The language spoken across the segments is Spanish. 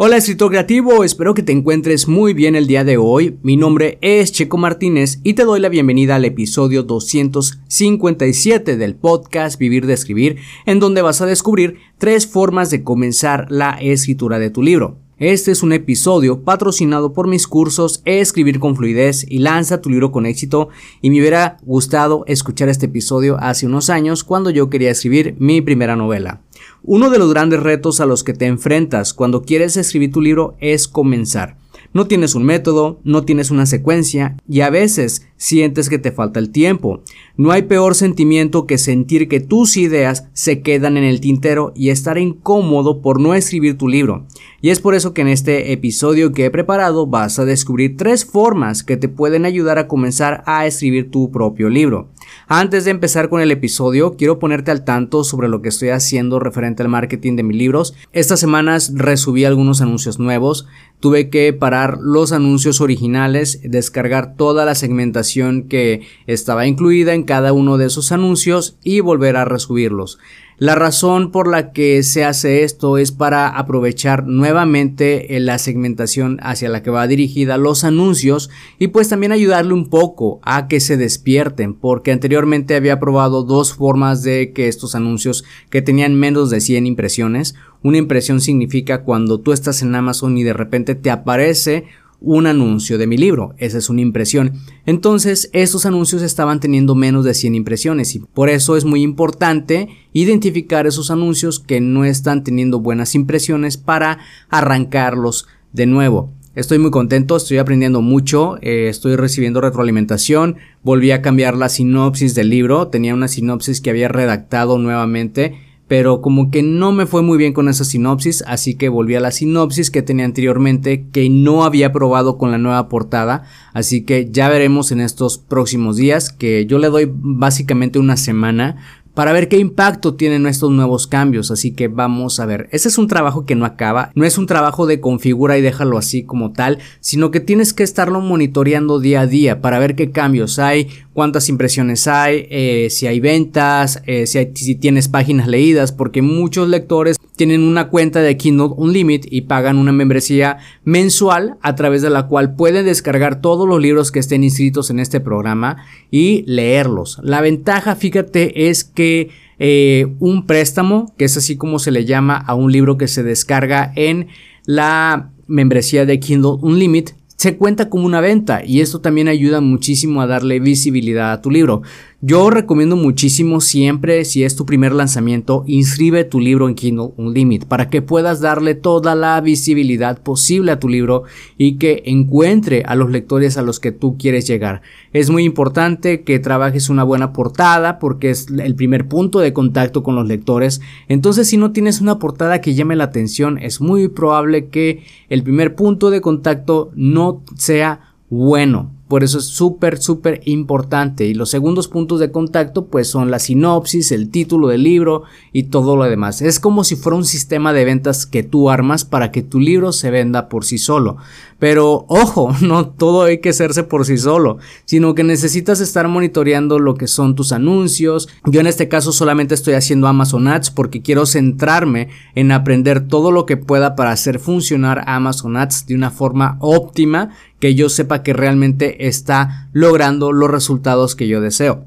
Hola escritor creativo, espero que te encuentres muy bien el día de hoy. Mi nombre es Checo Martínez y te doy la bienvenida al episodio 257 del podcast Vivir de Escribir, en donde vas a descubrir tres formas de comenzar la escritura de tu libro. Este es un episodio patrocinado por mis cursos Escribir con fluidez y lanza tu libro con éxito y me hubiera gustado escuchar este episodio hace unos años cuando yo quería escribir mi primera novela. Uno de los grandes retos a los que te enfrentas cuando quieres escribir tu libro es comenzar. No tienes un método, no tienes una secuencia y a veces sientes que te falta el tiempo. No hay peor sentimiento que sentir que tus ideas se quedan en el tintero y estar incómodo por no escribir tu libro. Y es por eso que en este episodio que he preparado vas a descubrir tres formas que te pueden ayudar a comenzar a escribir tu propio libro. Antes de empezar con el episodio, quiero ponerte al tanto sobre lo que estoy haciendo referente al marketing de mis libros. Estas semanas resubí algunos anuncios nuevos, tuve que parar los anuncios originales, descargar toda la segmentación que estaba incluida en cada uno de esos anuncios y volver a resubirlos. La razón por la que se hace esto es para aprovechar nuevamente eh, la segmentación hacia la que va dirigida los anuncios y pues también ayudarle un poco a que se despierten porque anteriormente había probado dos formas de que estos anuncios que tenían menos de 100 impresiones. Una impresión significa cuando tú estás en Amazon y de repente te aparece un anuncio de mi libro, esa es una impresión. Entonces, estos anuncios estaban teniendo menos de 100 impresiones y por eso es muy importante identificar esos anuncios que no están teniendo buenas impresiones para arrancarlos de nuevo. Estoy muy contento, estoy aprendiendo mucho, eh, estoy recibiendo retroalimentación, volví a cambiar la sinopsis del libro, tenía una sinopsis que había redactado nuevamente pero como que no me fue muy bien con esa sinopsis, así que volví a la sinopsis que tenía anteriormente que no había probado con la nueva portada, así que ya veremos en estos próximos días que yo le doy básicamente una semana para ver qué impacto tienen estos nuevos cambios. Así que vamos a ver. Ese es un trabajo que no acaba. No es un trabajo de configura y déjalo así como tal, sino que tienes que estarlo monitoreando día a día para ver qué cambios hay, cuántas impresiones hay, eh, si hay ventas, eh, si, si tienes páginas leídas, porque muchos lectores tienen una cuenta de Kindle Unlimited y pagan una membresía mensual a través de la cual pueden descargar todos los libros que estén inscritos en este programa y leerlos. La ventaja, fíjate, es que eh, un préstamo, que es así como se le llama a un libro que se descarga en la membresía de Kindle Unlimited, se cuenta como una venta y esto también ayuda muchísimo a darle visibilidad a tu libro. Yo recomiendo muchísimo siempre, si es tu primer lanzamiento, inscribe tu libro en Kindle Unlimited para que puedas darle toda la visibilidad posible a tu libro y que encuentre a los lectores a los que tú quieres llegar. Es muy importante que trabajes una buena portada porque es el primer punto de contacto con los lectores. Entonces, si no tienes una portada que llame la atención, es muy probable que el primer punto de contacto no sea bueno. Por eso es súper, súper importante. Y los segundos puntos de contacto pues son la sinopsis, el título del libro y todo lo demás. Es como si fuera un sistema de ventas que tú armas para que tu libro se venda por sí solo. Pero ojo, no todo hay que hacerse por sí solo, sino que necesitas estar monitoreando lo que son tus anuncios. Yo en este caso solamente estoy haciendo Amazon Ads porque quiero centrarme en aprender todo lo que pueda para hacer funcionar Amazon Ads de una forma óptima que yo sepa que realmente está logrando los resultados que yo deseo.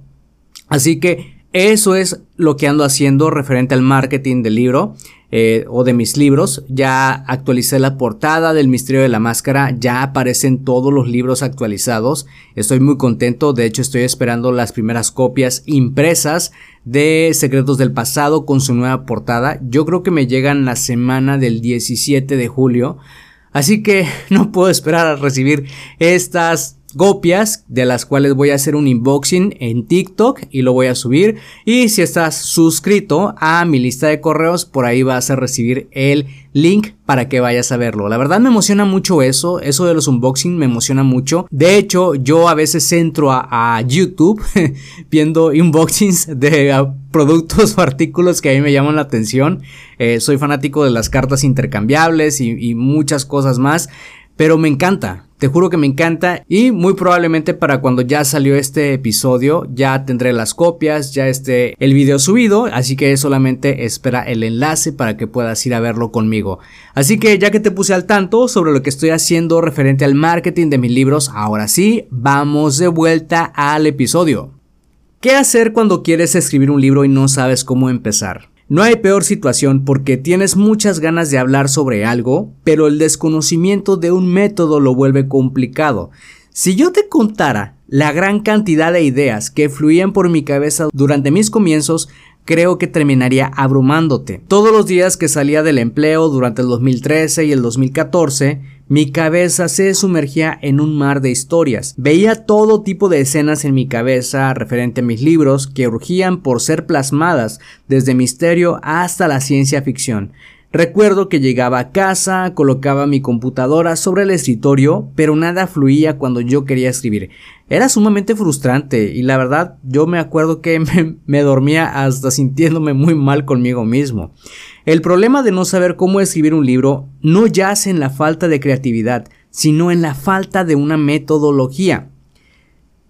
Así que eso es lo que ando haciendo referente al marketing del libro eh, o de mis libros. Ya actualicé la portada del Misterio de la Máscara, ya aparecen todos los libros actualizados. Estoy muy contento, de hecho estoy esperando las primeras copias impresas de Secretos del Pasado con su nueva portada. Yo creo que me llegan la semana del 17 de julio. Así que no puedo esperar a recibir estas copias de las cuales voy a hacer un unboxing en TikTok y lo voy a subir y si estás suscrito a mi lista de correos por ahí vas a recibir el link para que vayas a verlo. La verdad me emociona mucho eso, eso de los unboxing me emociona mucho. De hecho, yo a veces entro a, YouTube viendo unboxings de productos o artículos que a mí me llaman la atención. Eh, soy fanático de las cartas intercambiables y muchas cosas más. Pero me encanta, te juro que me encanta y muy probablemente para cuando ya salió este episodio ya tendré las copias, ya esté el video subido, así que solamente espera el enlace para que puedas ir a verlo conmigo. Así que ya que te puse al tanto sobre lo que estoy haciendo referente al marketing de mis libros, ahora sí, vamos de vuelta al episodio. ¿Qué hacer cuando quieres escribir un libro y no sabes cómo empezar? No hay peor situación porque tienes muchas ganas de hablar sobre algo, pero el desconocimiento de un método lo vuelve complicado. Si yo te contara la gran cantidad de ideas que fluían por mi cabeza durante mis comienzos, creo que terminaría abrumándote. Todos los días que salía del empleo durante el 2013 y el 2014, mi cabeza se sumergía en un mar de historias. Veía todo tipo de escenas en mi cabeza referente a mis libros que urgían por ser plasmadas desde misterio hasta la ciencia ficción. Recuerdo que llegaba a casa, colocaba mi computadora sobre el escritorio, pero nada fluía cuando yo quería escribir. Era sumamente frustrante y la verdad yo me acuerdo que me, dormía hasta sintiéndome muy mal conmigo mismo. El problema de no saber cómo escribir un libro no yace en la falta de creatividad, sino en la falta de una metodología.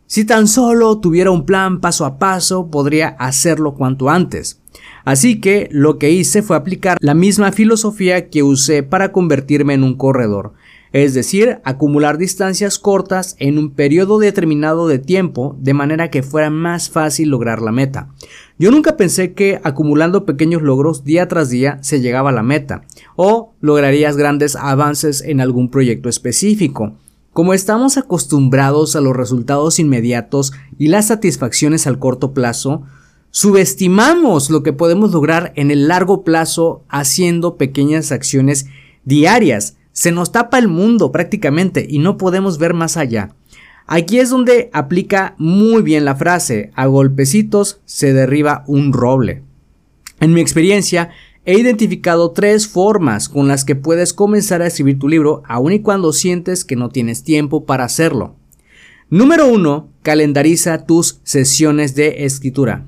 Si tan solo tuviera un plan paso a paso, podría hacerlo cuanto antes. Así que lo que hice fue aplicar la misma filosofía que usé para convertirme en un corredor, es decir, acumular distancias cortas en un periodo determinado de tiempo de manera que fuera más fácil lograr la meta. Yo nunca pensé que acumulando pequeños logros día tras día se llegaba a la meta o lograrías grandes avances en algún proyecto específico. Como estamos acostumbrados a los resultados inmediatos y las satisfacciones al corto plazo, Subestimamos lo que podemos lograr en el largo plazo haciendo pequeñas acciones diarias. Se nos tapa el mundo prácticamente y no podemos ver más allá. Aquí es donde aplica muy bien la frase, a golpecitos se derriba un roble. En mi experiencia, he identificado tres formas con las que puedes comenzar a escribir tu libro aun y cuando sientes que no tienes tiempo para hacerlo. Número 1. Calendariza tus sesiones de escritura.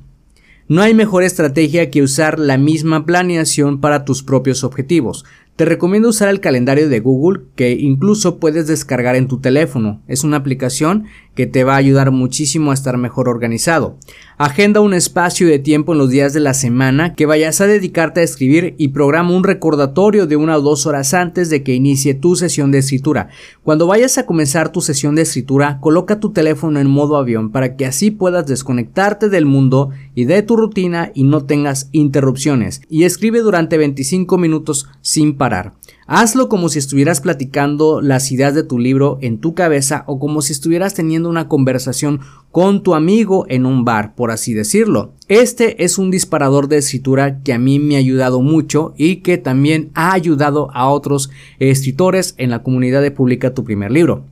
No hay mejor estrategia que usar la misma planeación para tus propios objetivos. Te recomiendo usar el calendario de Google que incluso puedes descargar en tu teléfono. Es una aplicación que te va a ayudar muchísimo a estar mejor organizado. Agenda un espacio de tiempo en los días de la semana que vayas a dedicarte a escribir y programa un recordatorio de una o dos horas antes de que inicie tu sesión de escritura. Cuando vayas a comenzar tu sesión de escritura, coloca tu teléfono en modo avión para que así puedas desconectarte del mundo y de tu rutina y no tengas interrupciones. Y escribe durante 25 minutos sin parar. Hazlo como si estuvieras platicando las ideas de tu libro en tu cabeza o como si estuvieras teniendo una conversación con tu amigo en un bar, por así decirlo. Este es un disparador de escritura que a mí me ha ayudado mucho y que también ha ayudado a otros escritores en la comunidad de Publica tu primer libro.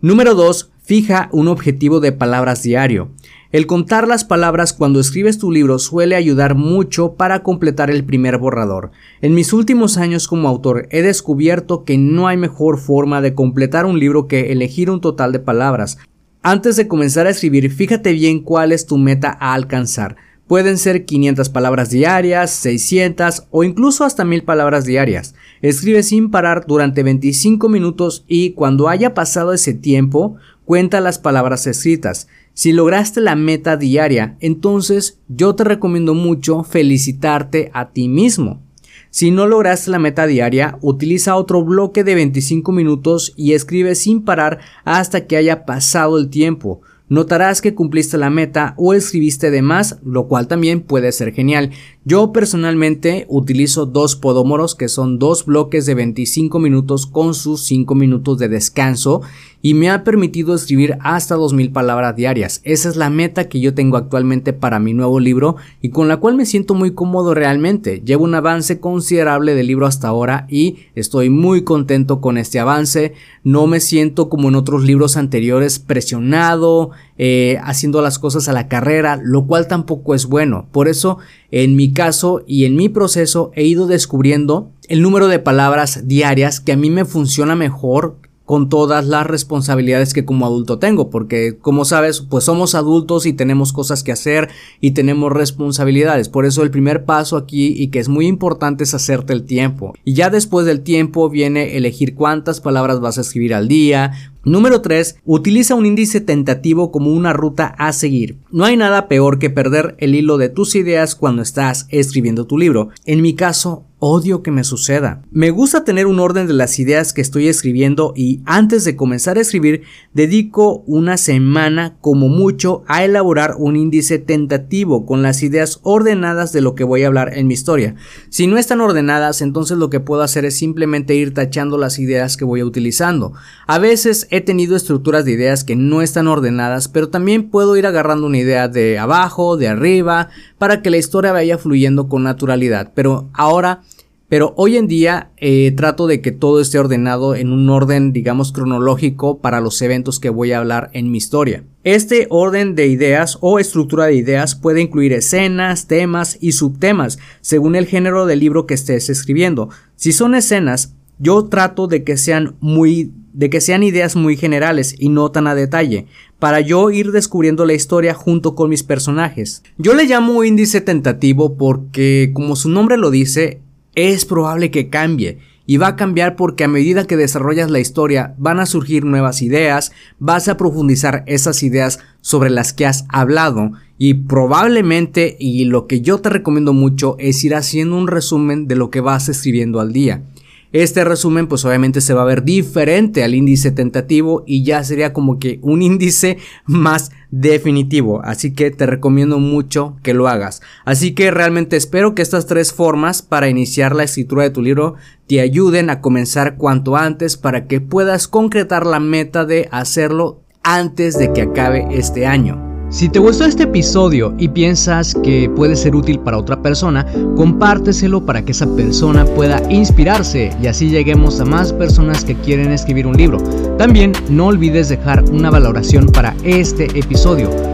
Número 2. Fija un objetivo de palabras diario. El contar las palabras cuando escribes tu libro suele ayudar mucho para completar el primer borrador. En mis últimos años como autor he descubierto que no hay mejor forma de completar un libro que elegir un total de palabras. Antes de comenzar a escribir, fíjate bien cuál es tu meta a alcanzar. Pueden ser 500 palabras diarias, 600 o incluso hasta 1000 palabras diarias. Escribe sin parar durante 25 minutos y cuando haya pasado ese tiempo, cuenta las palabras escritas. Si lograste la meta diaria, entonces yo te recomiendo mucho felicitarte a ti mismo. Si no lograste la meta diaria, utiliza otro bloque de 25 minutos y escribe sin parar hasta que haya pasado el tiempo. notarás que cumpliste la meta o escribiste de más, lo cual también puede ser genial. Yo personalmente utilizo dos podomoros que son dos bloques de 25 minutos con sus 5 minutos de descanso y me ha permitido escribir hasta 2000 palabras diarias. Esa es la meta que yo tengo actualmente para mi nuevo libro y con la cual me siento muy cómodo realmente. Llevo un avance considerable del libro hasta ahora y estoy muy contento con este avance. No me siento como en otros libros anteriores presionado, eh, haciendo las cosas a la carrera, lo cual tampoco es bueno. Por eso, en mi caso y en mi proceso he ido descubriendo el número de palabras diarias que a mí me funciona mejor con todas las responsabilidades que como adulto tengo, porque como sabes, pues somos adultos y tenemos cosas que hacer y tenemos responsabilidades. Por eso el primer paso aquí y que es muy importante es hacerte el tiempo. Y ya después del tiempo viene elegir cuántas palabras vas a escribir al día, Número 3. Utiliza un índice tentativo como una ruta a seguir. No hay nada peor que perder el hilo de tus ideas cuando estás escribiendo tu libro. En mi caso, odio que me suceda. Me gusta tener un orden de las ideas que estoy escribiendo y antes de comenzar a escribir dedico una semana como mucho a elaborar un índice tentativo con las ideas ordenadas de lo que voy a hablar en mi historia. Si no están ordenadas, entonces lo que puedo hacer es simplemente ir tachando las ideas que voy utilizando. A veces he tenido estructuras de ideas que no están ordenadas, pero también puedo ir agarrando una idea de abajo, de arriba, para que la historia vaya fluyendo con naturalidad. Pero ahora pero hoy en día eh, trato de que todo esté ordenado en un orden, digamos, cronológico para los eventos que voy a hablar en mi historia. Este orden de ideas o estructura de ideas puede incluir escenas, temas y subtemas, según el género del libro que estés escribiendo. Si son escenas, yo trato de que sean muy de que sean ideas muy generales y no tan a detalle, para yo ir descubriendo la historia junto con mis personajes. Yo le llamo índice tentativo porque, como su nombre lo dice, es probable que cambie. Y va a cambiar porque a medida que desarrollas la historia van a surgir nuevas ideas, vas a profundizar esas ideas sobre las que has hablado y probablemente y lo que yo te recomiendo mucho es ir haciendo un resumen de lo que vas escribiendo al día. Este resumen pues obviamente se va a ver diferente al índice tentativo y ya sería como que un índice más definitivo. Así que te recomiendo mucho que lo hagas. Así que realmente espero que estas tres formas para iniciar la escritura de tu libro te ayuden a comenzar cuanto antes para que puedas concretar la meta de hacerlo antes de que acabe este año. Si te gustó este episodio y piensas que puede ser útil para otra persona, compárteselo para que esa persona pueda inspirarse y así lleguemos a más personas que quieren escribir un libro. También no olvides dejar una valoración para este episodio